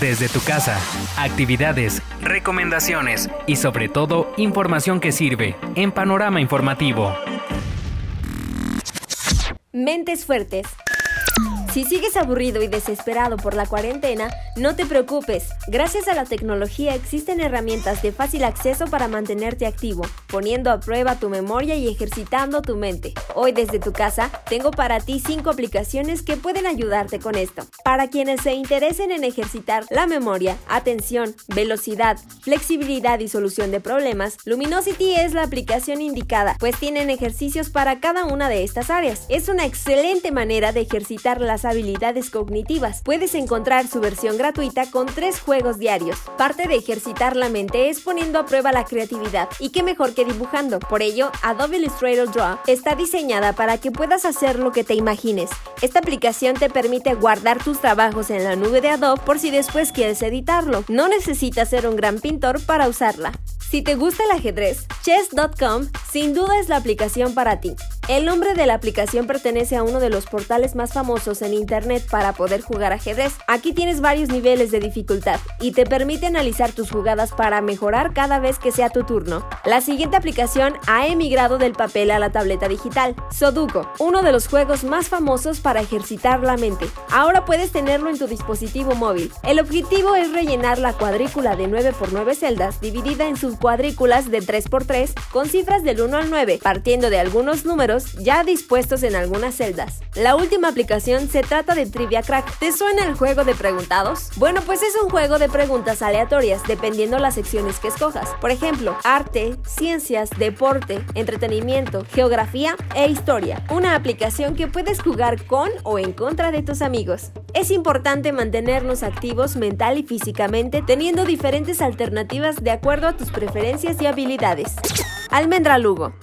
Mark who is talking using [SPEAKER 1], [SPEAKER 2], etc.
[SPEAKER 1] desde tu casa, actividades, recomendaciones y sobre todo información que sirve en Panorama Informativo.
[SPEAKER 2] Mentes Fuertes si sigues aburrido y desesperado por la cuarentena, no te preocupes. Gracias a la tecnología existen herramientas de fácil acceso para mantenerte activo, poniendo a prueba tu memoria y ejercitando tu mente. Hoy desde tu casa tengo para ti 5 aplicaciones que pueden ayudarte con esto. Para quienes se interesen en ejercitar la memoria, atención, velocidad, flexibilidad y solución de problemas, Luminosity es la aplicación indicada, pues tienen ejercicios para cada una de estas áreas. Es una excelente manera de ejercitar las habilidades cognitivas. Puedes encontrar su versión gratuita con tres juegos diarios. Parte de ejercitar la mente es poniendo a prueba la creatividad, y qué mejor que dibujando. Por ello, Adobe Illustrator Draw está diseñada para que puedas hacer lo que te imagines. Esta aplicación te permite guardar tus trabajos en la nube de Adobe por si después quieres editarlo. No necesitas ser un gran pintor para usarla. Si te gusta el ajedrez, chess.com sin duda es la aplicación para ti. El nombre de la aplicación pertenece a uno de los portales más famosos en Internet para poder jugar ajedrez. Aquí tienes varios niveles de dificultad y te permite analizar tus jugadas para mejorar cada vez que sea tu turno. La siguiente aplicación ha emigrado del papel a la tableta digital, Sudoku, uno de los juegos más famosos para ejercitar la mente. Ahora puedes tenerlo en tu dispositivo móvil. El objetivo es rellenar la cuadrícula de 9x9 celdas dividida en subcuadrículas de 3x3 con cifras del 1 al 9, partiendo de algunos números ya dispuestos en algunas celdas. La última aplicación se trata de Trivia Crack. ¿Te suena el juego de preguntados? Bueno, pues es un juego de preguntas aleatorias dependiendo las secciones que escojas. Por ejemplo, arte, ciencias, deporte, entretenimiento, geografía e historia. Una aplicación que puedes jugar con o en contra de tus amigos. Es importante mantenernos activos mental y físicamente teniendo diferentes alternativas de acuerdo a tus preferencias y habilidades. Almendra Lugo.